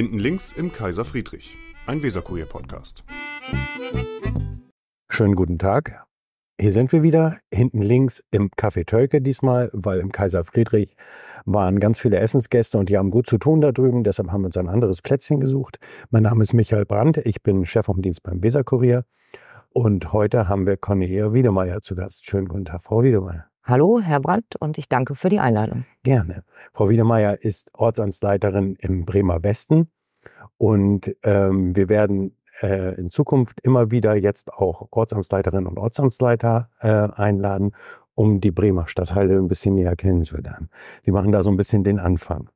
Hinten links im Kaiser Friedrich, ein Weserkurier-Podcast. Schönen guten Tag. Hier sind wir wieder, hinten links im Café Tölke diesmal, weil im Kaiser Friedrich waren ganz viele Essensgäste und die haben gut zu tun da drüben. Deshalb haben wir uns ein anderes Plätzchen gesucht. Mein Name ist Michael Brandt, ich bin Chef vom Dienst beim Weserkurier. Und heute haben wir Cornelia Wiedemeyer zu Gast. Schönen guten Tag, Frau Wiedemeyer. Hallo, Herr Brandt, und ich danke für die Einladung. Gerne. Frau Wiedemeyer ist Ortsamtsleiterin im Bremer Westen und ähm, wir werden äh, in Zukunft immer wieder jetzt auch Ortsamtsleiterinnen und Ortsamtsleiter äh, einladen, um die Bremer Stadtteile ein bisschen näher kennenzulernen. Wir machen da so ein bisschen den Anfang.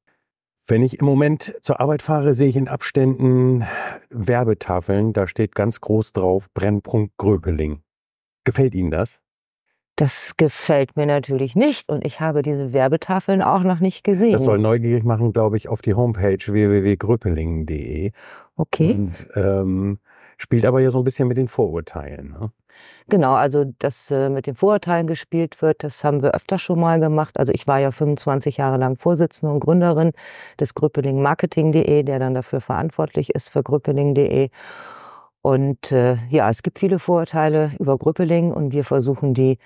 Wenn ich im Moment zur Arbeit fahre, sehe ich in Abständen Werbetafeln, da steht ganz groß drauf Brennpunkt Gröpeling. Gefällt Ihnen das? Das gefällt mir natürlich nicht und ich habe diese Werbetafeln auch noch nicht gesehen. Das soll neugierig machen, glaube ich, auf die Homepage www.gröpelingen.de. Okay. Und ähm, spielt aber ja so ein bisschen mit den Vorurteilen. Ne? Genau, also dass äh, mit den Vorurteilen gespielt wird, das haben wir öfter schon mal gemacht. Also ich war ja 25 Jahre lang Vorsitzende und Gründerin des Grüppeling Marketing.de, der dann dafür verantwortlich ist für Grüppeling.de. Und äh, ja, es gibt viele Vorurteile über Grüppeling und wir versuchen die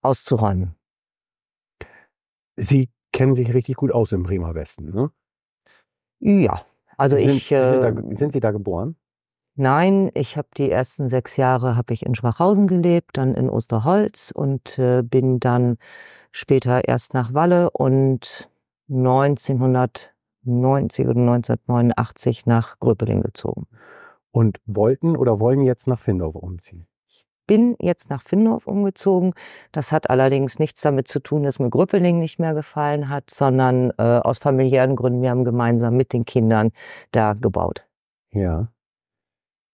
auszuräumen. Sie kennen sich richtig gut aus im Bremer Westen, ne? Ja, also sind, ich. Sie sind, da, Äh, sind Sie da geboren? nein, ich habe die ersten sechs Jahre habe ich in Schwachhausen gelebt, dann in Osterholz und äh, bin dann später erst nach Walle und 1990 oder 1989 nach Gröpeling gezogen. Und wollten oder wollen jetzt nach Findorf umziehen? bin jetzt nach Findorf umgezogen. Das hat allerdings nichts damit zu tun, dass mir Grüppeling nicht mehr gefallen hat, sondern äh, aus familiären Gründen. Wir haben gemeinsam mit den Kindern da gebaut. Ja.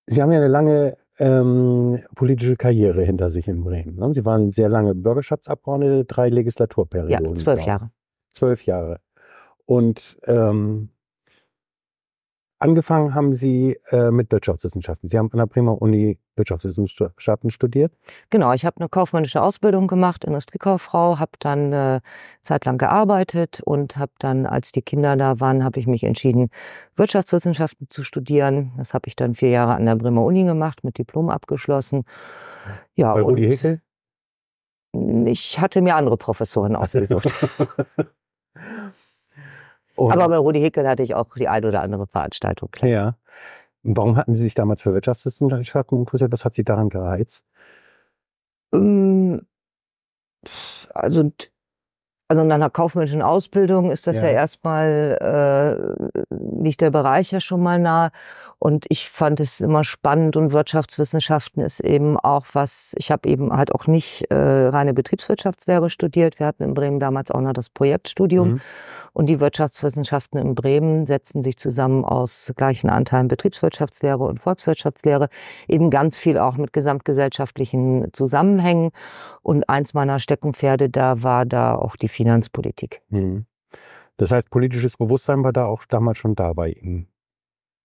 Sie haben ja eine lange ähm, politische Karriere hinter sich in Bremen. Ne? Sie waren sehr lange Bürgerschaftsabgeordnete, drei Ja, Legislaturperioden. zwölf glaub ich. Jahre. Zwölf Jahre. Und ähm, angefangen haben Sie äh, mit Wirtschaftswissenschaften. Sie haben an der Bremer Uni Wirtschaftswissenschaften studiert. Genau, ich habe eine kaufmännische Ausbildung gemacht, Industriekauffrau, habe dann äh, zeitlang gearbeitet und habe dann, als die Kinder da waren, habe ich mich entschieden, Wirtschaftswissenschaften zu studieren. Das habe ich dann vier Jahre an der Bremer Uni gemacht, mit Diplom abgeschlossen. Ja, Bei Rudi und Hickel. ich hatte mir andere Professoren ausgesucht. Und, Aber bei Rudi Hickel hatte ich auch die ein oder andere Veranstaltung. Klar. ja. Warum hatten Sie sich damals für Wirtschaftswissenschaften interessiert? Was hat Sie daran gereizt? Ähm, Also, also in einer kaufmännischen Ausbildung ist das ja, Ja. erstmal, äh, liegt der Bereich ja schon mal nah. Und ich fand es immer spannend und Wirtschaftswissenschaften ist eben auch was, ich habe eben halt auch nicht äh, reine Betriebswirtschaftslehre studiert. Wir hatten in Bremen damals auch noch das Projektstudium. Mhm. Und die Wirtschaftswissenschaften in Bremen setzen sich zusammen aus gleichen Anteilen Betriebswirtschaftslehre und Volkswirtschaftslehre, eben ganz viel auch mit gesamtgesellschaftlichen Zusammenhängen. Und eins meiner Steckenpferde da war da auch die Finanzpolitik. Mhm. Das heißt, politisches Bewusstsein war da auch damals schon da bei Ihnen.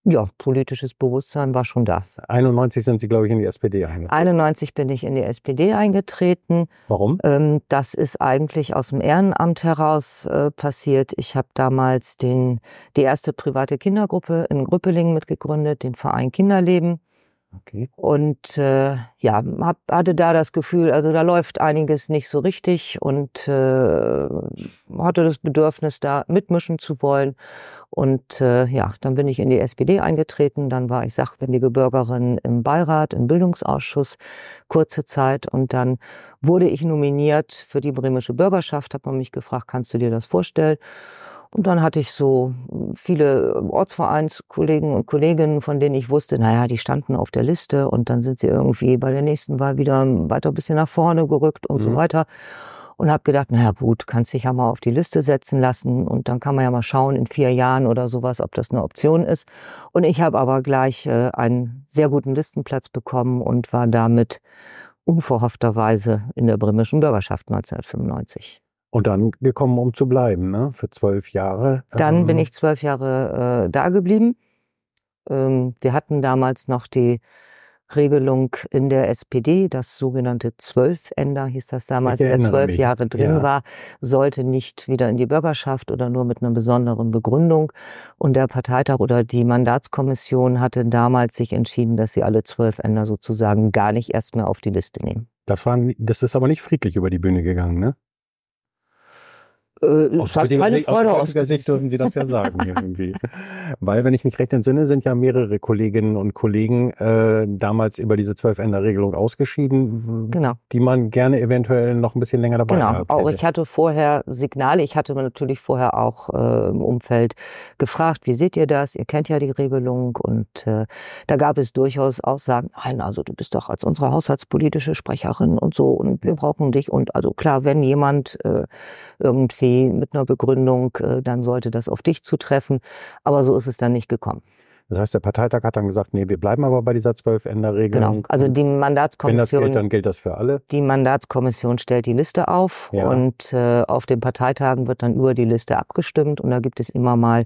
Ja, politisches Bewusstsein war schon da. 91 sind Sie, glaube ich, in die SPD eingetreten. 91 bin ich in die SPD eingetreten. Warum? Ähm, das ist eigentlich aus dem Ehrenamt heraus äh, passiert. Ich habe damals den, die erste private Kindergruppe in Grüppelingen mitgegründet, den Verein Kinderleben. Okay. Und äh, ja, hab, hatte da das Gefühl, also da läuft einiges nicht so richtig und äh, hatte das Bedürfnis, da mitmischen zu wollen. Und äh, ja, dann bin ich in die SPD eingetreten. Dann war ich sachwendige Bürgerin im Beirat, im Bildungsausschuss kurze Zeit. Und dann wurde ich nominiert für die bremische Bürgerschaft. Hat man mich gefragt, kannst du dir das vorstellen? Und dann hatte ich so viele Ortsvereinskollegen und Kolleginnen, von denen ich wusste, naja, die standen auf der Liste und dann sind sie irgendwie bei der nächsten Wahl wieder weiter ein bisschen nach vorne gerückt und so Mhm. weiter. Und habe gedacht, naja gut, kannst dich ja mal auf die Liste setzen lassen und dann kann man ja mal schauen in vier Jahren oder sowas, ob das eine Option ist. Und ich habe aber gleich äh, einen sehr guten Listenplatz bekommen und war damit unverhoffterweise in der bremischen Bürgerschaft 1995. Und dann gekommen, um zu bleiben, ne? Für zwölf Jahre. Dann bin Ähm, ich zwölf Jahre äh, da geblieben. Ähm, wir hatten damals noch die Regelung in der SPD, das sogenannte Zwölfender hieß das damals, der zwölf mich. Jahre drin ja. war, sollte nicht wieder in die Bürgerschaft oder nur mit einer besonderen Begründung. Und der Parteitag oder die Mandatskommission hatte damals sich entschieden, dass sie alle Zwölfender sozusagen gar nicht erst mehr auf die Liste nehmen. Das, war, das ist aber nicht friedlich über die Bühne gegangen, ne? Äh, aus heutiger, Sicht, aus heutiger Sicht dürfen Sie das ja sagen irgendwie. Weil, wenn ich mich recht entsinne, sind ja mehrere Kolleginnen und Kollegen äh, damals über diese Zwölf-Änder-Regelung ausgeschieden, genau. die man gerne eventuell noch ein bisschen länger dabei genau. Auch ich hatte vorher Signale, ich hatte natürlich vorher auch äh, im Umfeld gefragt, wie seht ihr das? Ihr kennt ja die Regelung und äh, da gab es durchaus Aussagen, nein, also du bist doch als unsere haushaltspolitische Sprecherin und so und wir brauchen dich und also klar, wenn jemand äh, irgendwie mit einer Begründung, äh, dann sollte das auf dich zutreffen. Aber so ist es dann nicht gekommen. Das heißt, der Parteitag hat dann gesagt, nee, wir bleiben aber bei dieser Zwölf-Änder-Regelung. Genau. Also die Mandatskommission. Wenn das gilt, dann gilt das für alle. Die Mandatskommission stellt die Liste auf ja. und äh, auf den Parteitagen wird dann über die Liste abgestimmt und da gibt es immer mal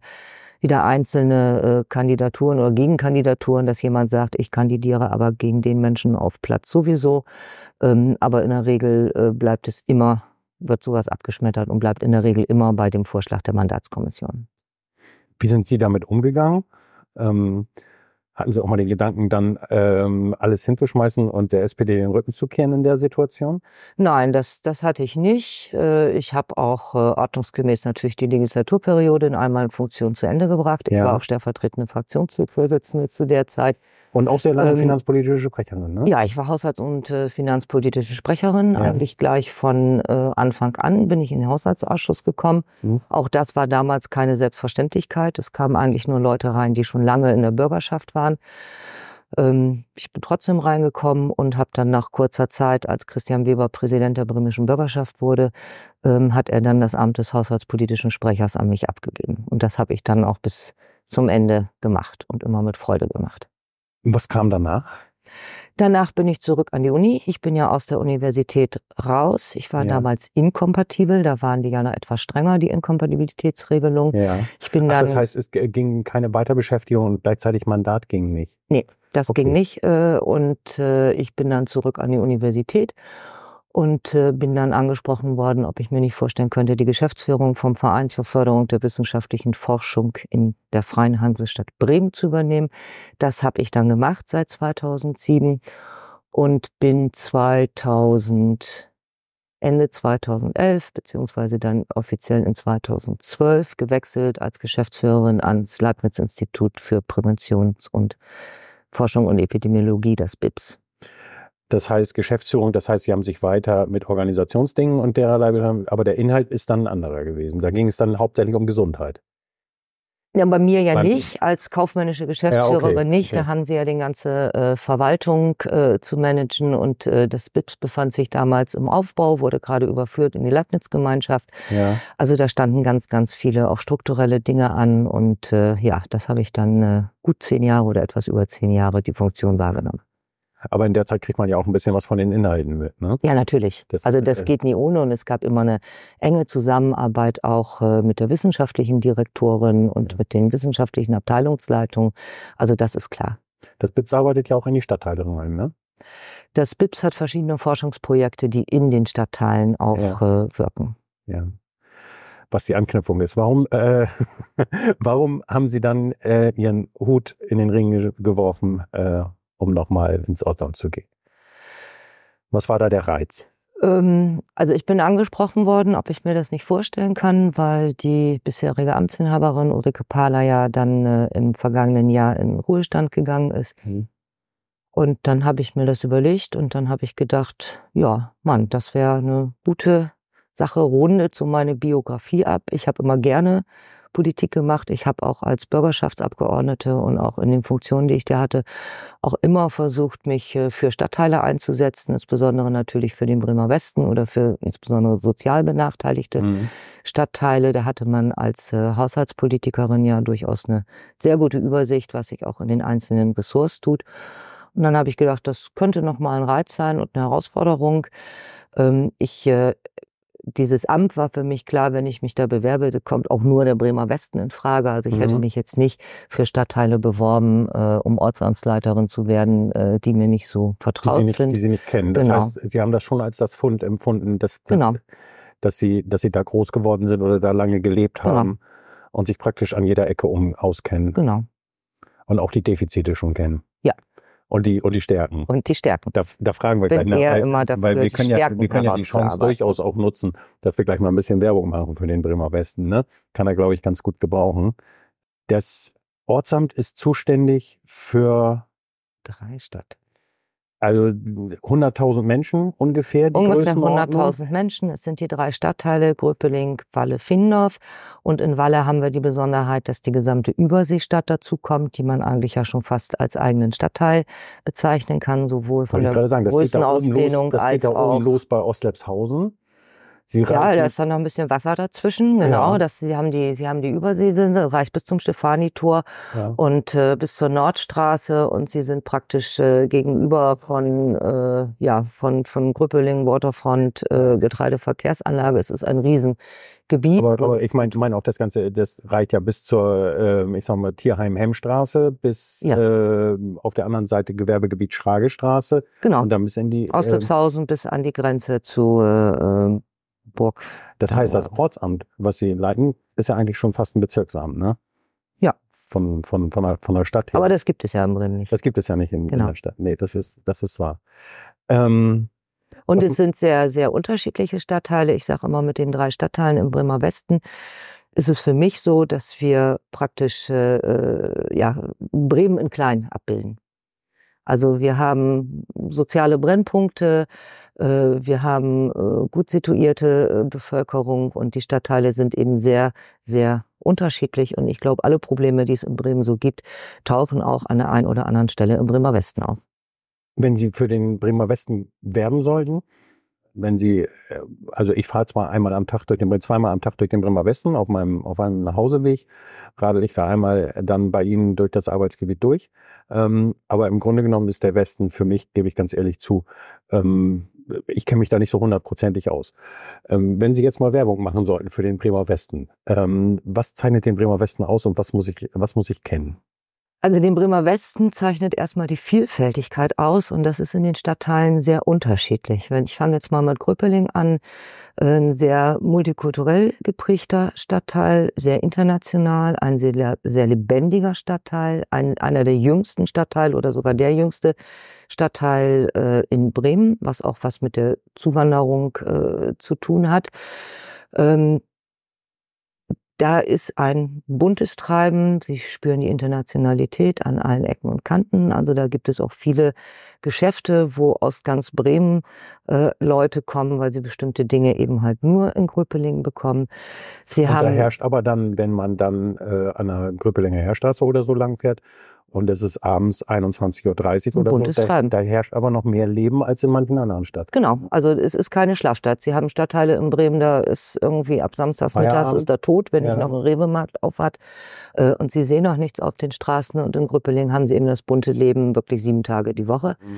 wieder einzelne äh, Kandidaturen oder Gegenkandidaturen, dass jemand sagt, ich kandidiere aber gegen den Menschen auf Platz sowieso. Ähm, aber in der Regel äh, bleibt es immer wird sowas abgeschmettert und bleibt in der Regel immer bei dem Vorschlag der Mandatskommission. Wie sind Sie damit umgegangen? Ähm, hatten Sie auch mal den Gedanken, dann ähm, alles hinzuschmeißen und der SPD den Rücken zu kehren in der Situation? Nein, das, das hatte ich nicht. Äh, ich habe auch äh, ordnungsgemäß natürlich die Legislaturperiode in einmal in Funktion zu Ende gebracht. Ich ja. war auch stellvertretende Fraktionsvorsitzende zu der Zeit. Und auch sehr lange ähm, finanzpolitische Sprecherin, ne? Ja, ich war Haushalts- und äh, finanzpolitische Sprecherin. Ja. Eigentlich gleich von äh, Anfang an bin ich in den Haushaltsausschuss gekommen. Mhm. Auch das war damals keine Selbstverständlichkeit. Es kamen eigentlich nur Leute rein, die schon lange in der Bürgerschaft waren. Ähm, ich bin trotzdem reingekommen und habe dann nach kurzer Zeit, als Christian Weber Präsident der bremischen Bürgerschaft wurde, ähm, hat er dann das Amt des haushaltspolitischen Sprechers an mich abgegeben. Und das habe ich dann auch bis zum Ende gemacht und immer mit Freude gemacht. Und was kam danach? Danach bin ich zurück an die Uni. Ich bin ja aus der Universität raus. Ich war ja. damals inkompatibel. Da waren die ja noch etwas strenger, die Inkompatibilitätsregelung. Ja. Ich bin Ach, dann, das heißt, es ging keine Weiterbeschäftigung und gleichzeitig Mandat ging nicht? Nee, das okay. ging nicht. Äh, und äh, ich bin dann zurück an die Universität und äh, bin dann angesprochen worden, ob ich mir nicht vorstellen könnte, die Geschäftsführung vom Verein zur Förderung der wissenschaftlichen Forschung in der Freien Hansestadt Bremen zu übernehmen. Das habe ich dann gemacht seit 2007 und bin 2000 Ende 2011 beziehungsweise dann offiziell in 2012 gewechselt als Geschäftsführerin ans Leibniz-Institut für Präventions- und Forschung und Epidemiologie, das BIPS. Das heißt Geschäftsführung, das heißt, sie haben sich weiter mit Organisationsdingen und dererlei, aber der Inhalt ist dann ein anderer gewesen. Da ging es dann hauptsächlich um Gesundheit. Ja, bei mir ja Beim, nicht, als kaufmännische Geschäftsführerin ja, okay, nicht. Okay. Da haben sie ja die ganze äh, Verwaltung äh, zu managen und äh, das BIT befand sich damals im Aufbau, wurde gerade überführt in die Leibniz-Gemeinschaft. Ja. Also da standen ganz, ganz viele auch strukturelle Dinge an und äh, ja, das habe ich dann äh, gut zehn Jahre oder etwas über zehn Jahre die Funktion wahrgenommen. Aber in der Zeit kriegt man ja auch ein bisschen was von den Inhalten mit. Ne? Ja, natürlich. Das, also das äh, geht nie ohne und es gab immer eine enge Zusammenarbeit auch äh, mit der wissenschaftlichen Direktorin und ja. mit den wissenschaftlichen Abteilungsleitungen. Also das ist klar. Das BIPS arbeitet ja auch in die Stadtteile rein, ne? Das BIPS hat verschiedene Forschungsprojekte, die in den Stadtteilen auch ja. äh, wirken. Ja was die Anknüpfung ist. Warum, äh, warum haben Sie dann äh, Ihren Hut in den Ring geworfen äh, um nochmal ins Ortsamt zu gehen. Was war da der Reiz? Ähm, also ich bin angesprochen worden, ob ich mir das nicht vorstellen kann, weil die bisherige Amtsinhaberin Ulrike Pahler ja dann äh, im vergangenen Jahr in Ruhestand gegangen ist. Mhm. Und dann habe ich mir das überlegt und dann habe ich gedacht, ja, Mann, das wäre eine gute Sache, rundet so meine Biografie ab. Ich habe immer gerne Politik gemacht. Ich habe auch als Bürgerschaftsabgeordnete und auch in den Funktionen, die ich da hatte, auch immer versucht, mich äh, für Stadtteile einzusetzen, insbesondere natürlich für den Bremer Westen oder für insbesondere sozial benachteiligte mhm. Stadtteile. Da hatte man als äh, Haushaltspolitikerin ja durchaus eine sehr gute Übersicht, was sich auch in den einzelnen Ressorts tut. Und dann habe ich gedacht, das könnte noch mal ein Reiz sein und eine Herausforderung. Ähm, ich äh, dieses Amt war für mich klar, wenn ich mich da bewerbe, kommt auch nur der Bremer Westen in Frage. Also ich mhm. hätte mich jetzt nicht für Stadtteile beworben, äh, um Ortsamtsleiterin zu werden, äh, die mir nicht so vertraut die nicht, sind. Die Sie nicht kennen. Das genau. heißt, Sie haben das schon als das Fund empfunden, dass, genau. dass, Sie, dass Sie da groß geworden sind oder da lange gelebt genau. haben und sich praktisch an jeder Ecke um auskennen. Genau. Und auch die Defizite schon kennen. Ja. Und die, und die Stärken. Und die Stärken. Da, da fragen wir Bin gleich nach, weil, immer dafür, weil wir können ja, wir können ja die Chance durchaus auch nutzen, dass wir gleich mal ein bisschen Werbung machen für den Bremer Westen. Ne? Kann er, glaube ich, ganz gut gebrauchen. Das Ortsamt ist zuständig für drei Stadt. Also 100.000 Menschen ungefähr. Die ungefähr 100.000 Menschen. Es sind die drei Stadtteile, Gröpeling, Walle, Findorf. Und in Walle haben wir die Besonderheit, dass die gesamte Überseestadt dazukommt, die man eigentlich ja schon fast als eigenen Stadtteil bezeichnen kann, sowohl von der sagen, Größenausdehnung das geht da als auch los bei Ostlepshausen. Sie ja, da ist dann noch ein bisschen Wasser dazwischen, genau. Ja. Das, sie haben die, sie haben die Übersee, das reicht bis zum Stefanitor ja. und äh, bis zur Nordstraße und sie sind praktisch äh, gegenüber von, äh, ja, von, von Grüppeling, Waterfront, äh, Getreideverkehrsanlage. Es ist ein Riesengebiet. Aber, aber ich meine, ich meine auch das Ganze, das reicht ja bis zur, äh, ich sag mal, Tierheim-Hemmstraße bis ja. äh, auf der anderen Seite Gewerbegebiet Schragestraße. Genau. Und dann bis in die. Aus äh, bis an die Grenze zu äh, Burg. Das heißt, das Ortsamt, was Sie leiten, ist ja eigentlich schon fast ein Bezirksamt, ne? Ja. Von, von, von, der, von der Stadt her. Aber das gibt es ja im Bremen nicht. Das gibt es ja nicht in, genau. in der Stadt. Nee, das ist, das ist wahr. Ähm, und es sind sehr, sehr unterschiedliche Stadtteile. Ich sage immer, mit den drei Stadtteilen im Bremer Westen ist es für mich so, dass wir praktisch äh, äh ja, Bremen in klein abbilden. Also wir haben soziale Brennpunkte, äh, wir haben äh, gut situierte äh, Bevölkerung und die Stadtteile sind eben sehr, sehr unterschiedlich. Und ich glaube, alle Probleme, die es in Bremen so gibt, tauchen auch an der einen oder anderen Stelle im Bremer Westen auf. Wenn Sie für den Bremer Westen werben sollten, wenn Sie, äh, also ich fahre zwar einmal am Tag durch den, zweimal am Tag durch den Bremer Westen auf meinem, auf einem Nachhauseweg, radel ich da einmal dann bei Ihnen durch das Arbeitsgebiet durch. Ähm, aber im Grunde genommen ist der Westen für mich, gebe ich ganz ehrlich zu, ähm, ich kenne mich da nicht so hundertprozentig aus. Ähm, wenn Sie jetzt mal Werbung machen sollten für den Bremer Westen, ähm, was zeichnet den Bremer Westen aus und was muss ich, was muss ich kennen? Also den Bremer Westen zeichnet erstmal die Vielfältigkeit aus und das ist in den Stadtteilen sehr unterschiedlich. Wenn ich fange jetzt mal mit Gröpeling an, ein sehr multikulturell geprägter Stadtteil, sehr international, ein sehr, sehr lebendiger Stadtteil, ein, einer der jüngsten Stadtteile oder sogar der jüngste Stadtteil äh, in Bremen, was auch was mit der Zuwanderung äh, zu tun hat. Ähm, da ist ein buntes Treiben. Sie spüren die Internationalität an allen Ecken und Kanten. Also da gibt es auch viele Geschäfte, wo aus ganz Bremen äh, Leute kommen, weil sie bestimmte Dinge eben halt nur in Gröpelingen bekommen. Sie und haben da herrscht aber dann, wenn man dann äh, an der Gröpelinger Heerstraße oder so lang fährt, und es ist abends 21.30 Uhr oder so. Da, da, herrscht aber noch mehr Leben als in manchen anderen Städten. Genau, also es ist keine Schlafstadt. Sie haben Stadtteile in Bremen, da ist irgendwie ab samstags mittags ist da tot, wenn ja. nicht noch ein Rebemarkt auf hat. Äh, und Sie sehen auch nichts auf den Straßen. Und in Grüppeling haben Sie eben das bunte Leben wirklich sieben Tage die Woche. Mhm.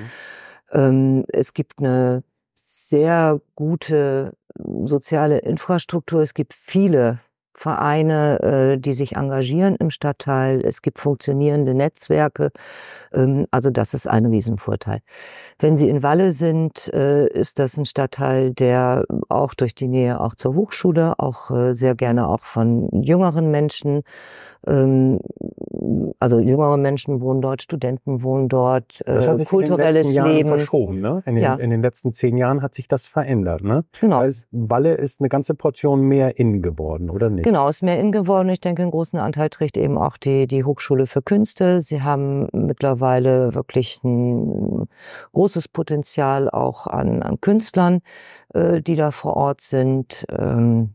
Ähm, es gibt eine sehr gute soziale Infrastruktur. Es gibt viele Vereine, äh, die sich engagieren im Stadtteil. Es gibt funktionierende Netzwerke. Ähm, also das ist ein Riesenvorteil. Wenn Sie in Walle sind, äh, ist das ein Stadtteil, der auch durch die Nähe auch zur Hochschule, auch äh, sehr gerne auch von jüngeren Menschen ähm, also jüngere Menschen wohnen dort, Studenten wohnen dort, äh, das hat sich kulturelles in den letzten Leben. Jahren verschoben, ne? In den, ja. in den letzten zehn Jahren hat sich das verändert, ne? Genau. Also Walle ist eine ganze Portion mehr in geworden, oder nicht? Genau, ist mehr in geworden. Ich denke, einen großen Anteil trägt eben auch die, die Hochschule für Künste. Sie haben mittlerweile wirklich ein großes Potenzial auch an, an Künstlern, äh, die da vor Ort sind. Ähm,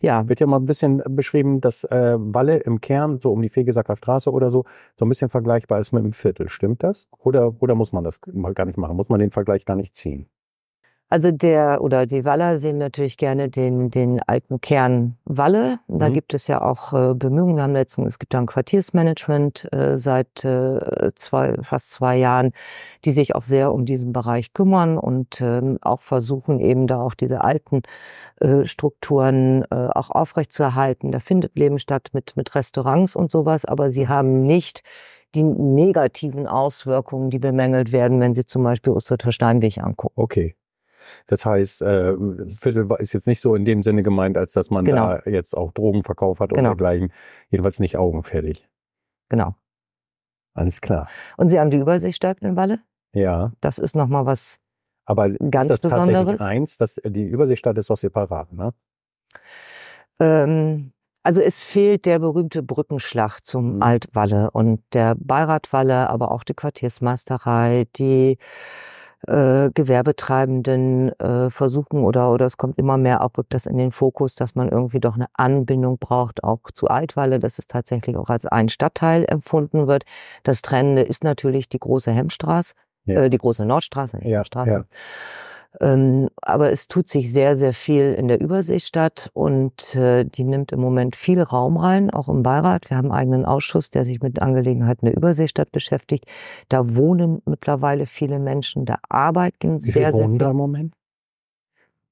ja. Wird ja mal ein bisschen beschrieben, dass äh, Walle im Kern, so um die Fegesacker Straße oder so, so ein bisschen vergleichbar ist mit dem Viertel. Stimmt das? Oder, oder muss man das mal gar nicht machen? Muss man den Vergleich gar nicht ziehen? Also der oder die Waller sehen natürlich gerne den, den alten Kern Walle. Da Mhm. gibt es ja auch äh, Bemühungen. Wir haben jetzt, es gibt da ein Quartiersmanagement äh, seit äh, zwei, fast zwei Jahren, die sich auch sehr um diesen Bereich kümmern und ähm, auch versuchen eben da auch diese alten äh, Strukturen äh, auch aufrechtzuerhalten. Da findet Leben statt mit, mit Restaurants und sowas, aber sie haben nicht die negativen Auswirkungen, die bemängelt werden, wenn Sie zum Beispiel Osterter Steinweg angucken. Okay. Das heißt, äh, Viertel ist jetzt nicht so in dem Sinne gemeint, als dass man Genau. da jetzt auch Drogenverkauf hat Genau. oder dergleichen. Jedenfalls nicht augenfällig. Genau. Alles klar. Und Sie haben die Überseestadt in Walle. Ja. Das ist nochmal was, Aber Ganz ist das tatsächlich Besonderes? eins? Das, die Überseestadt ist doch separat, ne? ähm, also es fehlt der berühmte Brückenschlag zum Mhm. Altwalle und der Beirat Walle, aber auch die Quartiersmeisterei, die äh, Gewerbetreibenden äh, versuchen oder oder es kommt immer mehr auch rückt das in den Fokus, dass man irgendwie doch eine Anbindung braucht auch zu Altwalle, dass es tatsächlich auch als ein Stadtteil empfunden wird. Das Trennende ist natürlich die große Hemmstraße, Ja. äh, die große Nordstraße, nicht Ja, Hemmstraße. ja. Ähm, aber es tut sich sehr, sehr viel in der Überseestadt und äh, die nimmt im Moment viel Raum rein, auch im Beirat. Wir haben einen eigenen Ausschuss, der sich mit Angelegenheiten der Überseestadt beschäftigt. Da wohnen mittlerweile viele Menschen, da arbeiten Wie sehr, sehr viele. im Moment?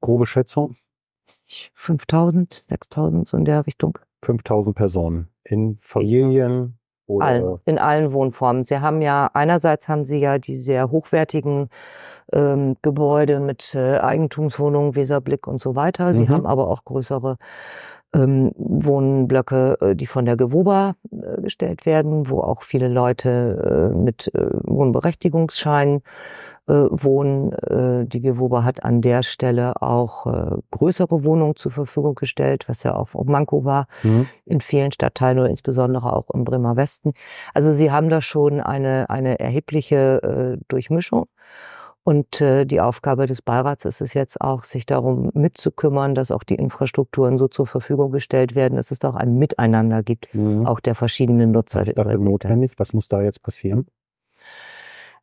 Grobe Schätzung? 5000, 6000, so in der Richtung. 5000 Personen. In Familien oder? Allen, in allen Wohnformen. Sie haben ja, einerseits haben Sie ja die sehr hochwertigen ähm, Gebäude mit äh, Eigentumswohnungen, Weserblick und so weiter. Sie Mhm. haben aber auch größere ähm, Wohnblöcke, äh, die von der Gewoba äh, gestellt werden, wo auch viele Leute äh, mit äh, Wohnberechtigungsschein äh, wohnen. Äh, die Gewoba hat an der Stelle auch äh, größere Wohnungen zur Verfügung gestellt, was ja auch Manko war Mhm. in vielen Stadtteilen oder insbesondere auch im Bremer Westen. Also sie haben da schon eine, eine erhebliche äh, Durchmischung. Und äh, die Aufgabe des Beirats ist es jetzt auch, sich darum mitzukümmern, dass auch die Infrastrukturen so zur Verfügung gestellt werden, dass es da auch ein Miteinander gibt, Mhm. auch der verschiedenen Nutzer. Was ist dafür notwendig? Was muss da jetzt passieren?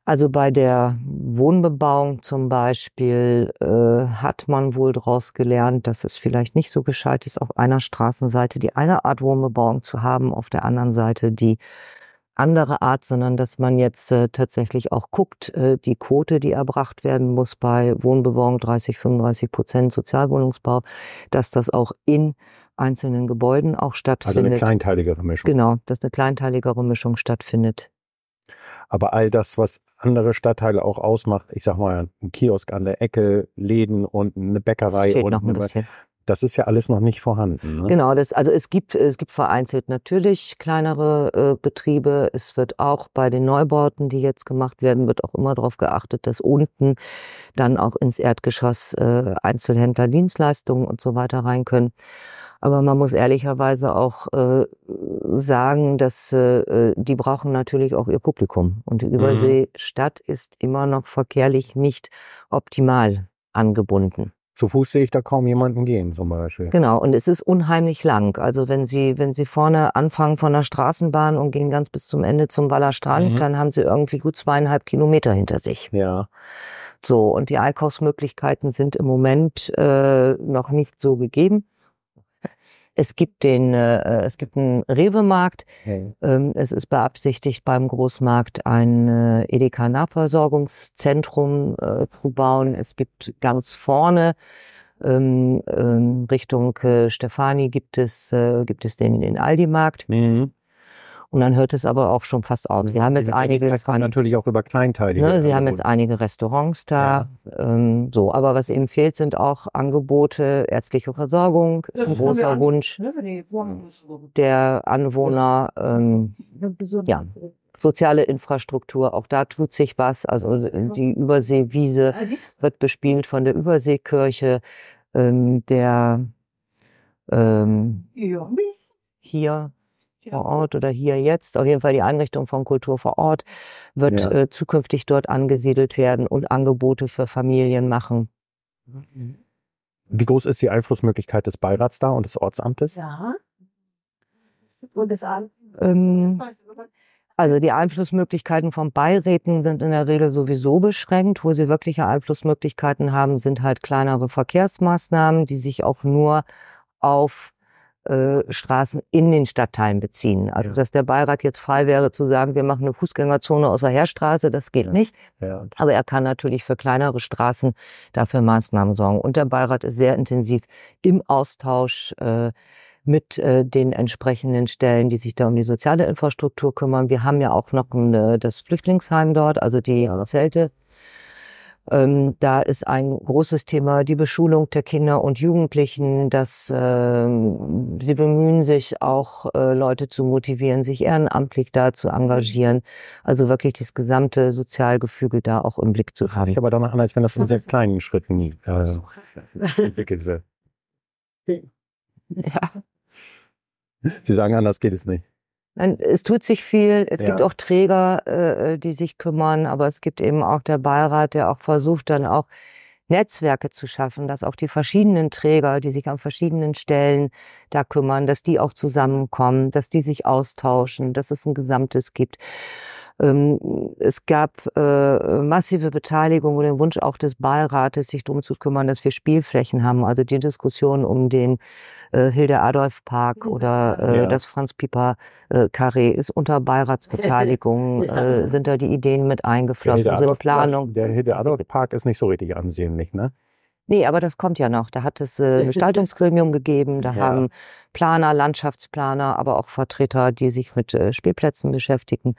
Also bei der Wohnbebauung zum Beispiel äh, hat man wohl daraus gelernt, dass es vielleicht nicht so gescheit ist, auf einer Straßenseite die eine Art Wohnbebauung zu haben, auf der anderen Seite die andere Art, sondern dass man jetzt äh, tatsächlich auch guckt, äh, die Quote, die erbracht werden muss bei Wohnbebauung 30, 35 Prozent Sozialwohnungsbau, dass das auch in einzelnen Gebäuden auch Also eine stattfindet. kleinteiligere Mischung. genau, dass eine kleinteiligere Mischung stattfindet. Aber all das, was andere Stadtteile auch ausmacht, ich sag mal, ein Kiosk an der Ecke, Läden und eine Bäckerei Fehlt und noch ein bisschen. Das ist ja alles noch nicht vorhanden. Ne? Genau, das, also es gibt, es gibt vereinzelt natürlich kleinere äh, Betriebe. Es wird auch bei den Neubauten, die jetzt gemacht werden, wird auch immer darauf geachtet, dass unten dann auch ins Erdgeschoss äh, Einzelhändler, Dienstleistungen und so weiter rein können. Aber man muss ehrlicherweise auch äh, sagen, dass äh, die brauchen natürlich auch ihr Publikum. Und die Überseestadt ist immer noch verkehrlich nicht optimal angebunden. Zu Fuß sehe ich da kaum jemanden gehen, zum Beispiel. Genau, und es ist unheimlich lang. Also wenn Sie, wenn Sie vorne anfangen von der Straßenbahn und gehen ganz bis zum Ende zum Waller Strand, Mhm. dann haben Sie irgendwie gut zweieinhalb Kilometer hinter sich. Ja. So, und die Einkaufsmöglichkeiten sind im Moment äh, noch nicht so gegeben. Es gibt den, äh, es gibt einen Rewe-Markt. Ähm, es ist beabsichtigt, beim Großmarkt ein äh, Edeka-Nahversorgungszentrum äh, zu bauen. Es gibt ganz vorne ähm, ähm, Richtung äh, Stefani gibt es, äh, gibt es den, den Aldi-Markt. Mhm. Und dann hört es aber auch schon fast auf. Sie haben jetzt Möglichkeit kommt an, natürlich auch über Kleinteilige. ne, Sie haben jetzt einige Restaurants da. Ähm, so, aber was eben fehlt, sind auch Angebote, ärztliche Versorgung, ist Das ein großer an- Wunsch Ne, der Anwohner. Ähm, Ja. soziale Infrastruktur, auch da tut sich was. Also die Überseewiese wird bespielt von der Überseekirche, ähm, der ähm, Ja. hier Ja. Vor Ort oder hier jetzt, auf jeden Fall die Einrichtung von Kultur vor Ort, wird Ja. äh, zukünftig dort angesiedelt werden und Angebote für Familien machen. Wie groß ist die Einflussmöglichkeit des Beirats da und des Ortsamtes? Ja. Ähm, Also die Einflussmöglichkeiten von Beiräten sind in der Regel sowieso beschränkt. Wo sie wirkliche Einflussmöglichkeiten haben, sind halt kleinere Verkehrsmaßnahmen, die sich auch nur auf äh, Straßen in den Stadtteilen beziehen. Also Ja. dass der Beirat jetzt frei wäre zu sagen, wir machen eine Fußgängerzone aus der Heerstraße, das geht Ja. nicht. Ja. Aber er kann natürlich für kleinere Straßen dafür Maßnahmen sorgen. Und der Beirat ist sehr intensiv im Austausch äh, mit äh, den entsprechenden Stellen, die sich da um die soziale Infrastruktur kümmern. Wir haben ja auch noch ein, äh, das Flüchtlingsheim dort, also die Zelte. Ähm, da ist ein großes Thema die Beschulung der Kinder und Jugendlichen, dass ähm, sie bemühen sich auch äh, Leute zu motivieren, sich ehrenamtlich da zu engagieren. Also wirklich das gesamte Sozialgefüge da auch im Blick zu haben. sich aber danach an, als wenn das in sehr kleinen Schritten äh, entwickelt wird. Ja. Sie sagen, anders geht es nicht. Nein, es tut sich viel. Es Ja. gibt auch Träger, äh, die sich kümmern, aber es gibt eben auch der Beirat, der auch versucht, dann auch Netzwerke zu schaffen, dass auch die verschiedenen Träger, die sich an verschiedenen Stellen da kümmern, dass die auch zusammenkommen, dass die sich austauschen, dass es ein Gesamtes gibt. Ähm, es gab äh, massive Beteiligung und den Wunsch auch des Beirates, sich darum zu kümmern, dass wir Spielflächen haben. Also die Diskussion um den äh, Hilde-Adolf-Park oder äh, Ja. das Franz-Pieper-Karree ist unter Beiratsbeteiligung, Ja. äh, sind da die Ideen mit eingeflossen, sind Hilde-Adolf- Planung. Der Hilde-Adolf-Park ist nicht so richtig ansehnlich, ne? Nee, aber das kommt ja noch. Da hat es äh, ein Gestaltungsgremium gegeben, da Ja. haben Planer, Landschaftsplaner, aber auch Vertreter, die sich mit äh, Spielplätzen beschäftigen,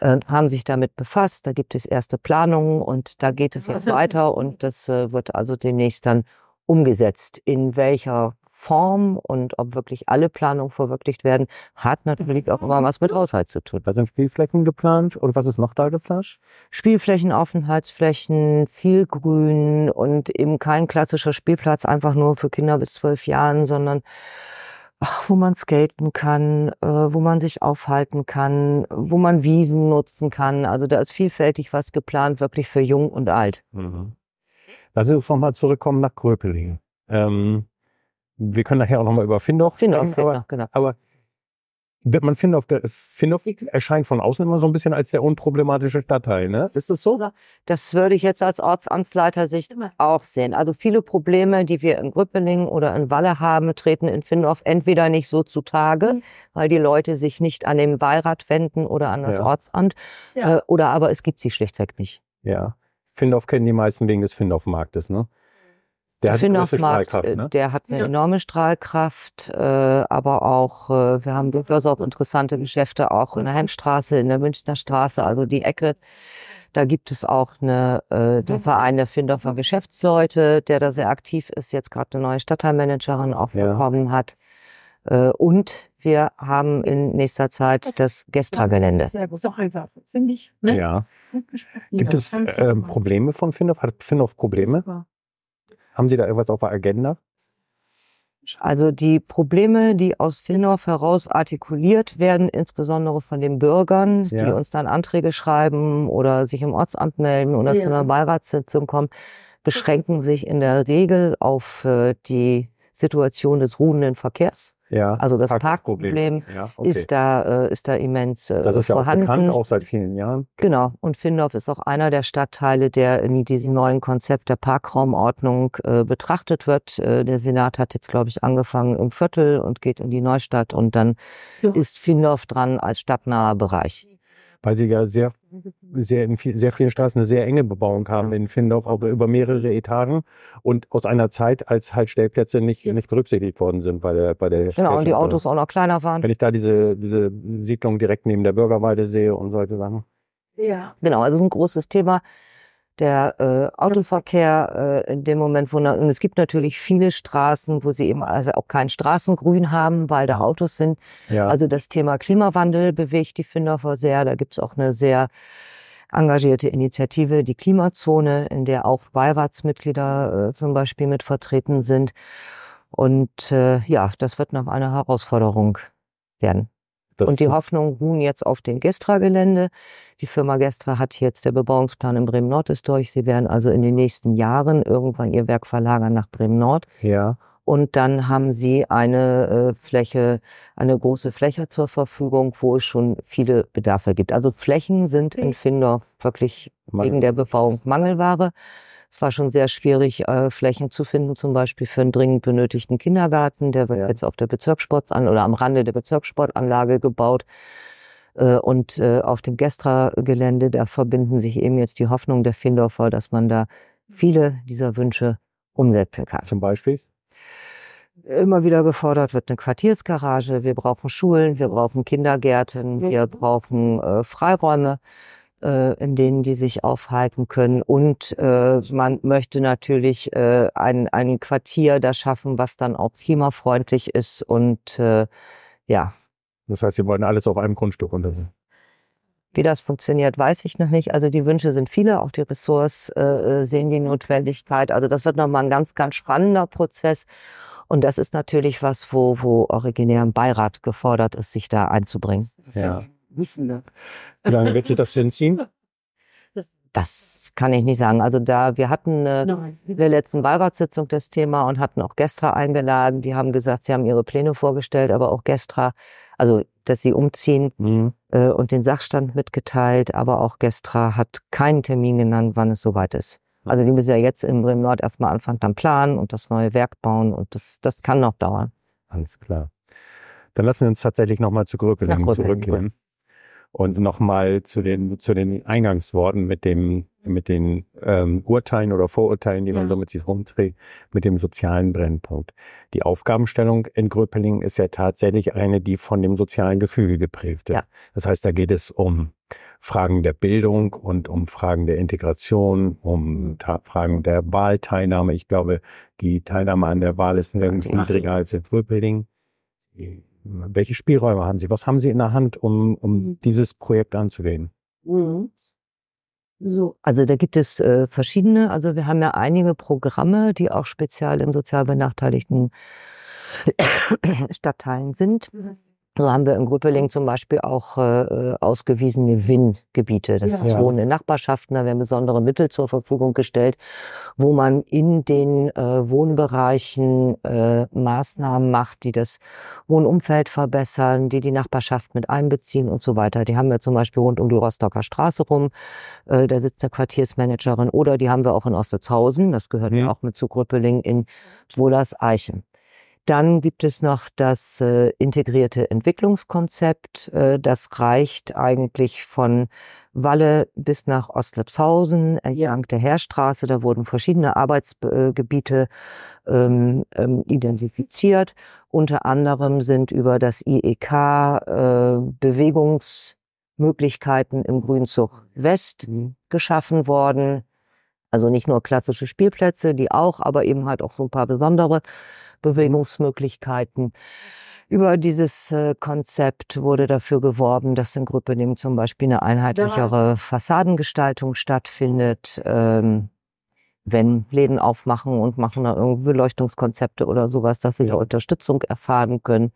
äh, haben sich damit befasst. Da gibt es erste Planungen und da geht es jetzt weiter und das äh, wird also demnächst dann umgesetzt. In welcher Form und ob wirklich alle Planungen verwirklicht werden, hat natürlich auch immer was mit Haushalt zu tun. Da sind Spielflächen geplant und was ist noch da geplant? Spielflächen, Aufenthaltsflächen, viel Grün und eben kein klassischer Spielplatz einfach nur für Kinder bis zwölf Jahren, sondern ach, wo man skaten kann, äh, wo man sich aufhalten kann, wo man Wiesen nutzen kann. Also da ist vielfältig was geplant, wirklich für jung und alt. Mhm. Lass uns nochmal zurückkommen nach Gröpeling. Ähm, wir können nachher auch nochmal über Findorf Genau, sprechen, aber, genau. aber wird man Findorf, Findorf erscheint von außen immer so ein bisschen als der unproblematische Stadtteil, ne? Ist das so? Das würde ich jetzt als Ortsamtsleitersicht auch sehen. Also viele Probleme, die wir in Grüppeling oder in Walle haben, treten in Findorf entweder nicht so zutage, Mhm. weil die Leute sich nicht an den Beirat wenden oder an das Ja. Ortsamt, Ja. äh, oder aber es gibt sie schlichtweg nicht. Ja. Findorf kennen die meisten wegen des Findorf-Marktes, ne? Der hat Findorf-Markt, Strahlkraft, äh, ne? der hat eine Ja. enorme Strahlkraft, äh, aber auch, äh, wir haben durchaus auch interessante Geschäfte auch in der Hemmstraße, in der Münchner Straße, also die Ecke. Da gibt es auch eine, äh, den Verein der Findorfer Geschäftsleute, der da sehr aktiv ist, jetzt gerade eine neue Stadtteilmanagerin auch Ja. bekommen hat. Äh, und wir haben in nächster Zeit das Gestra-Gelände. Sehr gut, doch einfach, finde ich. Ne? Ja. Gibt Ja, es ähm. Probleme von Findorf? Hat Findorf Probleme? Super. Haben Sie da irgendwas auf der Agenda? Also die Probleme, die aus Findorf heraus artikuliert werden, insbesondere von den Bürgern, die Ja. uns dann Anträge schreiben oder sich im Ortsamt melden oder zu Ja. einer Beiratssitzung kommen, beschränken sich in der Regel auf äh, die Situation des ruhenden Verkehrs. Ja. Also das Parkplatzproblem. Parkproblem Ja, okay. ist da ist da immens äh, das ist ja auch vorhanden. bekannt, auch seit vielen Jahren. Genau. Und Findorf ist auch einer der Stadtteile, der in diesem neuen Konzept der Parkraumordnung äh, betrachtet wird. Äh, der Senat hat jetzt, glaube ich, angefangen im Viertel und geht in die Neustadt und dann Ja. ist Findorf dran als stadtnaher Bereich. Weil Sie ja sehr, sehr, in viel, sehr vielen Straßen eine sehr enge Bebauung haben in Findorf, auch über mehrere Etagen und aus einer Zeit, als halt Stellplätze nicht, nicht berücksichtigt worden sind bei der, bei der Genau, und die. Autos auch noch kleiner waren. Wenn ich da diese, diese Siedlung direkt neben der Bürgerweide sehe und solche Sachen. Ja. Genau, also ein großes Thema. Der äh, Autoverkehr äh, in dem Moment, wo und es gibt natürlich viele Straßen, wo sie eben also auch kein Straßengrün haben, weil da Autos sind. Ja. Also das Thema Klimawandel bewegt die Findorfer sehr. Da gibt's auch eine sehr engagierte Initiative, die Klimazone, in der auch Beiratsmitglieder äh, zum Beispiel mit vertreten sind. Und äh, ja, das wird noch eine Herausforderung werden. Das Und die Hoffnungen ruhen jetzt auf dem Gestra-Gelände. Die Firma Gestra hat jetzt der Bebauungsplan in Bremen-Nord ist durch. Sie werden also in den nächsten Jahren irgendwann ihr Werk verlagern nach Bremen-Nord. ja. Und dann haben sie eine äh, Fläche, eine große Fläche zur Verfügung, wo es schon viele Bedarfe gibt. Also Flächen sind in Findorf wirklich wegen der Bebauung Mangelware. Es war schon sehr schwierig, äh, Flächen zu finden, zum Beispiel für einen dringend benötigten Kindergarten. Der wird Ja. jetzt auf der Bezirkssportan oder am Rande der Bezirkssportanlage gebaut. Äh, Und äh, auf dem Gestra-Gelände, da verbinden sich eben jetzt die Hoffnung der Findorfer, dass man da viele dieser Wünsche umsetzen kann. Zum Beispiel? Immer wieder gefordert wird eine Quartiersgarage, wir brauchen Schulen, wir brauchen Kindergärten, wir brauchen äh, Freiräume, äh, in denen die sich aufhalten können. Und äh, man möchte natürlich äh, ein, ein Quartier da schaffen, was dann auch klimafreundlich ist und äh, ja, Das heißt, Sie wollen alles auf einem Grundstück unterbringen. Wie das funktioniert, weiß ich noch nicht. Also die Wünsche sind viele, auch die Ressorts äh, äh, sehen die Notwendigkeit. Also das wird nochmal ein ganz, ganz spannender Prozess. Und das ist natürlich was, wo, wo originär ein Beirat gefordert ist, sich da einzubringen. Ja. Wissende. Wie lange wird Sie das hinziehen? Das, Das kann ich nicht sagen. Also da, wir hatten äh, in der letzten Beiratssitzung das Thema und hatten auch Gestra eingeladen. Die haben gesagt, sie haben ihre Pläne vorgestellt, aber auch Gestra, also dass sie umziehen Mhm. äh, und den Sachstand mitgeteilt, aber auch Gestra hat keinen Termin genannt, wann es soweit ist. Also die müssen ja jetzt in Bremen Nord erstmal anfangen, dann planen und das neue Werk bauen und das, das kann noch dauern. Alles klar. Dann lassen wir uns tatsächlich nochmal zu Gröpeling, zurückgehen. Und nochmal zu den, zu den Eingangsworten mit dem, mit den ähm, Urteilen oder Vorurteilen, die man Ja. so mit sich rumträgt, mit dem sozialen Brennpunkt. Die Aufgabenstellung in Gröpeling ist ja tatsächlich eine, die von dem sozialen Gefüge geprägt ist. Ja. Das heißt, da geht es um Fragen der Bildung und um Fragen der Integration, um Fragen der Wahlteilnahme. Ich glaube, die Teilnahme an der Wahl ist nirgends niedriger als in Gröpeling. Welche Spielräume haben Sie? Was haben Sie in der Hand, um, um Mhm. dieses Projekt anzugehen? Mhm. So. Also da gibt es äh, verschiedene, also wir haben ja einige Programme, die auch speziell in sozial benachteiligten Stadtteilen sind. So haben wir in Grüppeling zum Beispiel auch äh, ausgewiesene WIN-Gebiete. Das Ja. ist. Wohnen in Nachbarschaften. Da werden besondere Mittel zur Verfügung gestellt, wo man in den äh, Wohnbereichen äh, Maßnahmen macht, die das Wohnumfeld verbessern, die die Nachbarschaft mit einbeziehen und so weiter. Die haben wir zum Beispiel rund um die Rostocker Straße rum. Äh, da sitzt der Quartiersmanagerin. Oder die haben wir auch in Ostertshausen. Das gehört Mhm. ja auch mit zu Grüppeling in Wohlers-Eichen. Dann gibt es noch das äh, integrierte Entwicklungskonzept. Äh, das reicht eigentlich von Walle bis nach Ostlepshausen entlang der Heerstraße. Da wurden verschiedene Arbeitsgebiete ähm, ähm, identifiziert. Unter anderem sind über das IEK äh, Bewegungsmöglichkeiten im Grünzug West geschaffen worden. Also nicht nur klassische Spielplätze, die auch, aber eben halt auch so ein paar besondere Bewegungsmöglichkeiten. Über dieses äh, Konzept wurde dafür geworben, dass in Grüppening zum Beispiel eine einheitlichere Fassadengestaltung stattfindet. Ähm, wenn Läden aufmachen und machen da irgendwie Beleuchtungskonzepte oder sowas, dass sie Ja. da Unterstützung erfahren können.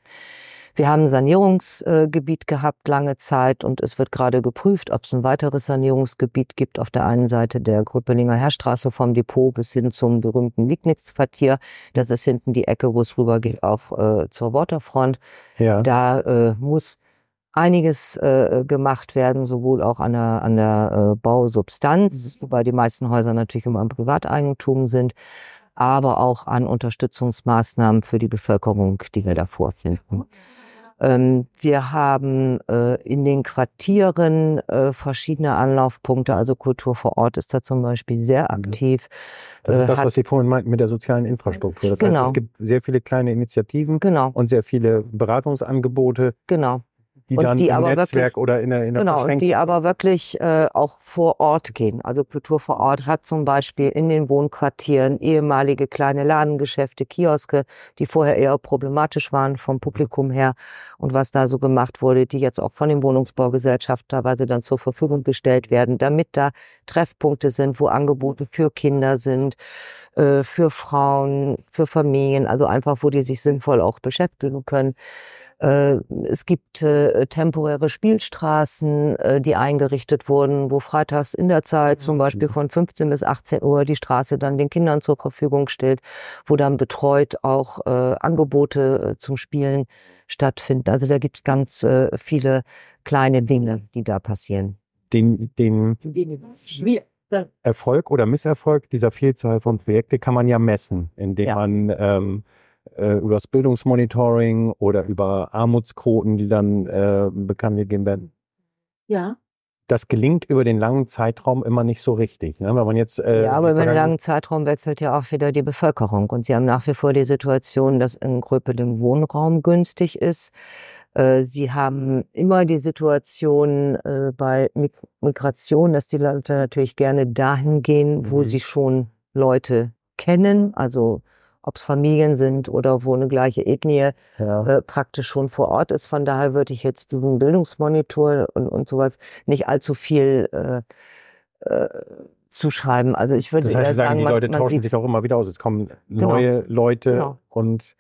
Wir haben ein Sanierungsgebiet gehabt lange Zeit und es wird gerade geprüft, ob es ein weiteres Sanierungsgebiet gibt auf der einen Seite der Grüppelinger Heerstraße vom Depot bis hin zum berühmten Liegnitz-Quartier. Das ist hinten die Ecke, wo es rübergeht auch äh, zur Waterfront. Ja. Da äh, muss einiges äh, gemacht werden, sowohl auch an der, an der äh, Bausubstanz, wobei die meisten Häuser natürlich immer im Privateigentum sind, aber auch an Unterstützungsmaßnahmen für die Bevölkerung, die wir da vorfinden. Ähm, wir haben äh, in den Quartieren äh, verschiedene Anlaufpunkte, also Kultur vor Ort ist da zum Beispiel sehr aktiv. Das ist äh, das, hat- was Sie vorhin meinten mit der sozialen Infrastruktur. Das heißt, Genau. es gibt sehr viele kleine Initiativen Genau, und sehr viele Beratungsangebote, genau. Die Und dann die im aber Netzwerk wirklich- oder in der, in der Genau, die aber wirklich äh, auch vor Ort gehen. Also Kultur vor Ort hat zum Beispiel in den Wohnquartieren ehemalige kleine Ladengeschäfte, Kioske, die vorher eher problematisch waren vom Publikum her und was da so gemacht wurde, die jetzt auch von den Wohnungsbaugesellschaften teilweise dann zur Verfügung gestellt werden, damit da Treffpunkte sind, wo Angebote für Kinder sind, äh, für Frauen, für Familien, also einfach, wo die sich sinnvoll auch beschäftigen können. Äh, es gibt äh, temporäre Spielstraßen, äh, die eingerichtet wurden, wo freitags in der Zeit zum Beispiel von 15 bis 18 Uhr die Straße dann den Kindern zur Verfügung steht, wo dann betreut auch äh, Angebote äh, zum Spielen stattfinden. Also da gibt es ganz äh, viele kleine Dinge, die da passieren. Den, den. Erfolg oder Misserfolg dieser Vielzahl von Projekte kann man ja messen, indem Ja. man ähm, äh, über das Bildungsmonitoring oder über Armutsquoten, die dann äh, bekannt gegeben werden. Ja. Das gelingt über den langen Zeitraum immer nicht so richtig. Ne? Wenn man jetzt, äh, ja, aber über vergangenen- langen Zeitraum wechselt ja auch wieder die Bevölkerung. Und Sie haben nach wie vor die Situation, dass in Gröpeling Wohnraum günstig ist. Äh, Sie haben immer die Situation äh, bei Mig Migration, dass die Leute natürlich gerne dahin gehen, wo Mhm. sie schon Leute kennen, also ob es Familien sind oder wo eine gleiche Ethnie ja. äh, praktisch schon vor Ort ist. Von daher würde ich jetzt diesen Bildungsmonitor und, und sowas nicht allzu viel äh, äh, zuschreiben. Also ich würde Das heißt, eher Sie sagen, sagen, die man, Leute man tauschen sich auch immer wieder aus. Es kommen Genau. neue Leute Genau. und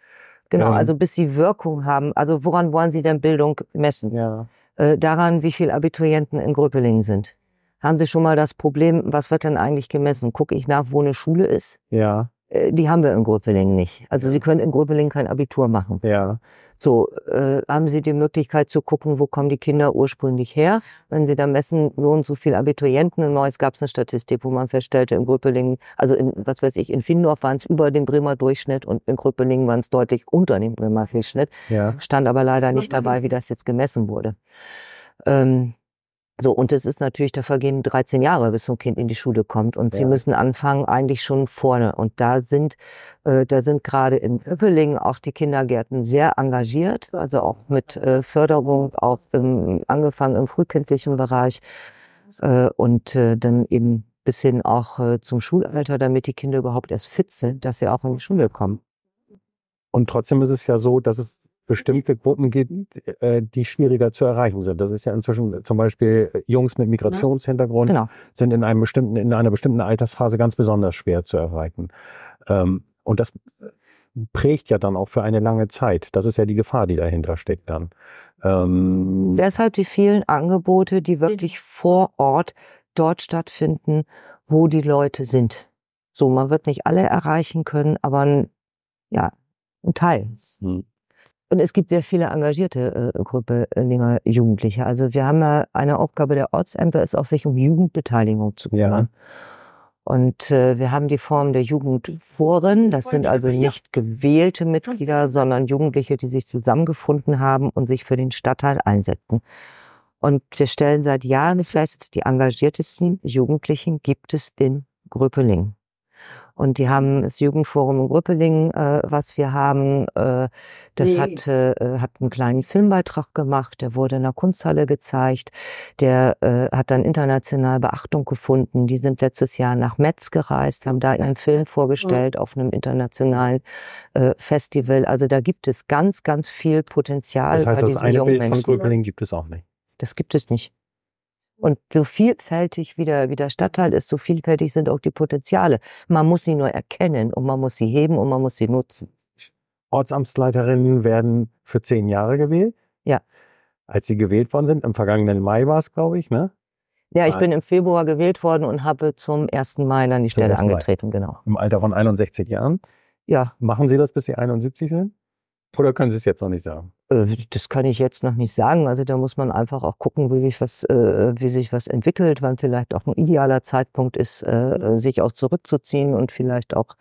genau, ähm, also bis sie Wirkung haben. Also woran wollen Sie denn Bildung messen? ja. Äh, daran, wie viele Abiturienten in Gröpelingen sind. Haben Sie schon mal das Problem, was wird denn eigentlich gemessen? Gucke ich nach, wo eine Schule ist? Ja, die haben wir in Gröpelingen nicht. Also Sie können in Gröpelingen kein Abitur machen. ja. So, äh, haben Sie die Möglichkeit zu gucken, wo kommen die Kinder ursprünglich her? Wenn Sie da messen, so und so viele Abiturienten, in Neuss gab es eine Statistik, wo man feststellte, in Gröpelingen, also in, was weiß ich, in Findorf waren es über dem Bremer Durchschnitt und in Gröpelingen waren es deutlich unter dem Bremer Durchschnitt. ja. Stand aber leider nicht dabei, wie das jetzt gemessen wurde. Ähm, so, und es ist natürlich, da vergehen 13 Jahre, bis so ein Kind in die Schule kommt. Und sie Ja. müssen anfangen, eigentlich schon vorne. Und da sind, äh, da sind gerade in Öppelingen auch die Kindergärten sehr engagiert, also auch mit äh, Förderung, auch im, angefangen im frühkindlichen Bereich äh, und äh, dann eben bis hin auch äh, zum Schulalter, damit die Kinder überhaupt erst fit sind, dass sie auch in die Schule kommen. Und trotzdem ist es ja so, dass es bestimmte Gruppen gibt, äh, die schwieriger zu erreichen sind. Das ist ja inzwischen zum Beispiel äh, Jungs mit Migrationshintergrund Genau. sind in einem bestimmten, in einer bestimmten Altersphase ganz besonders schwer zu erreichen. Ähm, und das prägt ja dann auch für eine lange Zeit. Das ist ja die Gefahr, die dahinter steckt dann. Ähm, Deshalb die vielen Angebote, die wirklich vor Ort dort stattfinden, wo die Leute sind. So, man wird nicht alle erreichen können, aber ein, ja, ein Teil. hm. Und es gibt sehr viele engagierte äh, Gröpelinger Jugendliche. Also wir haben ja eine Aufgabe der Ortsämter, ist auch sich um Jugendbeteiligung zu Ja. kümmern. Und äh, wir haben die Form der Jugendforen. Das sind also nicht gewählte Mitglieder, sondern Jugendliche, die sich zusammengefunden haben und sich für den Stadtteil einsetzen. Und wir stellen seit Jahren fest, die engagiertesten Jugendlichen gibt es in Gröpeling. Und die haben das Jugendforum in Gröpeling, äh, was wir haben, äh, das Nee. hat, äh, hat einen kleinen Filmbeitrag gemacht, der wurde in der Kunsthalle gezeigt, der äh, hat dann international Beachtung gefunden. Die sind letztes Jahr nach Metz gereist, haben da ihren Film vorgestellt auf einem internationalen äh, Festival. Also da gibt es ganz, ganz viel Potenzial Das heißt, bei das diesen eine jungen Bild von Menschen. Gröpeling gibt es auch nicht. Das gibt es nicht. Und so vielfältig wie der, wie der Stadtteil ist, so vielfältig sind auch die Potenziale. Man muss sie nur erkennen und man muss sie heben und man muss sie nutzen. Ortsamtsleiterinnen werden für zehn Jahre gewählt. Ja. Als sie gewählt worden sind, im vergangenen Mai war es, glaube ich, ne? Ja, ich Ah. bin im Februar gewählt worden und habe zum 1. Mai dann die Stelle 1. Mai. angetreten, genau. Im Alter von 61 Jahren. Ja, Machen Sie das, bis Sie 71 sind? Oder können Sie es jetzt noch nicht sagen? äh, das kann ich jetzt noch nicht sagen. Also da muss man einfach auch gucken, wie sich was, äh, wie sich was entwickelt, wann vielleicht auch ein idealer Zeitpunkt ist, äh, sich auch zurückzuziehen und vielleicht auch,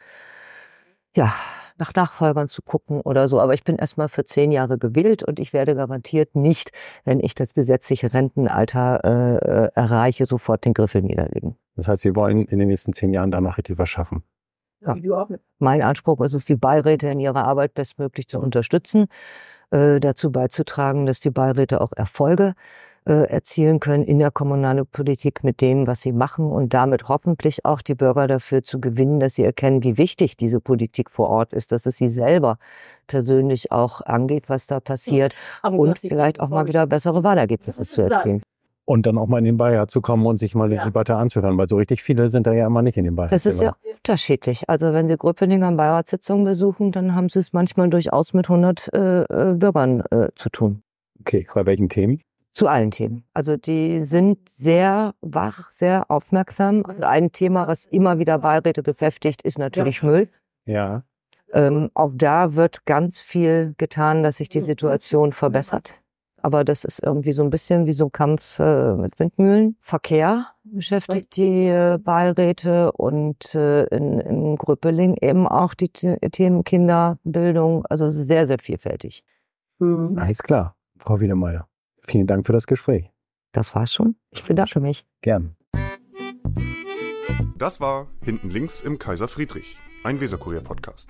ja, nach Nachfolgern zu gucken oder so. Aber ich bin erstmal für zehn Jahre gewählt und ich werde garantiert nicht, wenn ich das gesetzliche Rentenalter äh, erreiche, sofort den Griffel niederlegen. Das heißt, Sie wollen in den nächsten zehn Jahren danach richtig was schaffen. Ja. Wie du auch mit. Mein Anspruch ist es, die Beiräte in ihrer Arbeit bestmöglich zu unterstützen, äh, dazu beizutragen, dass die Beiräte auch Erfolge äh, erzielen können in der kommunalen Politik mit dem, was sie machen und damit hoffentlich auch die Bürger dafür zu gewinnen, dass sie erkennen, wie wichtig diese Politik vor Ort ist, dass es sie selber persönlich auch angeht, was da passiert du und vielleicht auch mal wieder bessere Wahlergebnisse zu erzielen. Und dann auch mal in den Beirat zu kommen und sich mal die Ja. Debatte anzuhören, weil so richtig viele sind da ja immer nicht in den Beirat. Das ist ja unterschiedlich. Also wenn Sie Gröpeninger Beiratssitzungen besuchen, dann haben Sie es manchmal durchaus mit 100 äh, äh, Bürgern äh, zu tun. Okay, bei welchen Themen? Zu allen Themen. Also die sind sehr wach, sehr aufmerksam. Und ein Thema, was immer wieder Beiräte beschäftigt, ist natürlich Müll. Ja. Ähm, auch da wird ganz viel getan, dass sich die Situation verbessert. Aber das ist irgendwie so ein bisschen wie so ein Kampf äh, mit Windmühlen. Verkehr beschäftigt die äh, Beiräte und äh, in, in Gröpeling eben auch die The- Themen Kinderbildung. Also es ist sehr, sehr vielfältig. Mhm. Alles klar, Frau Wiedemeyer. Vielen Dank für das Gespräch. Das war's schon. Ich bedanke mich. Gern. Das war Hinten links im Kaiser Friedrich, ein Weserkurier-Podcast.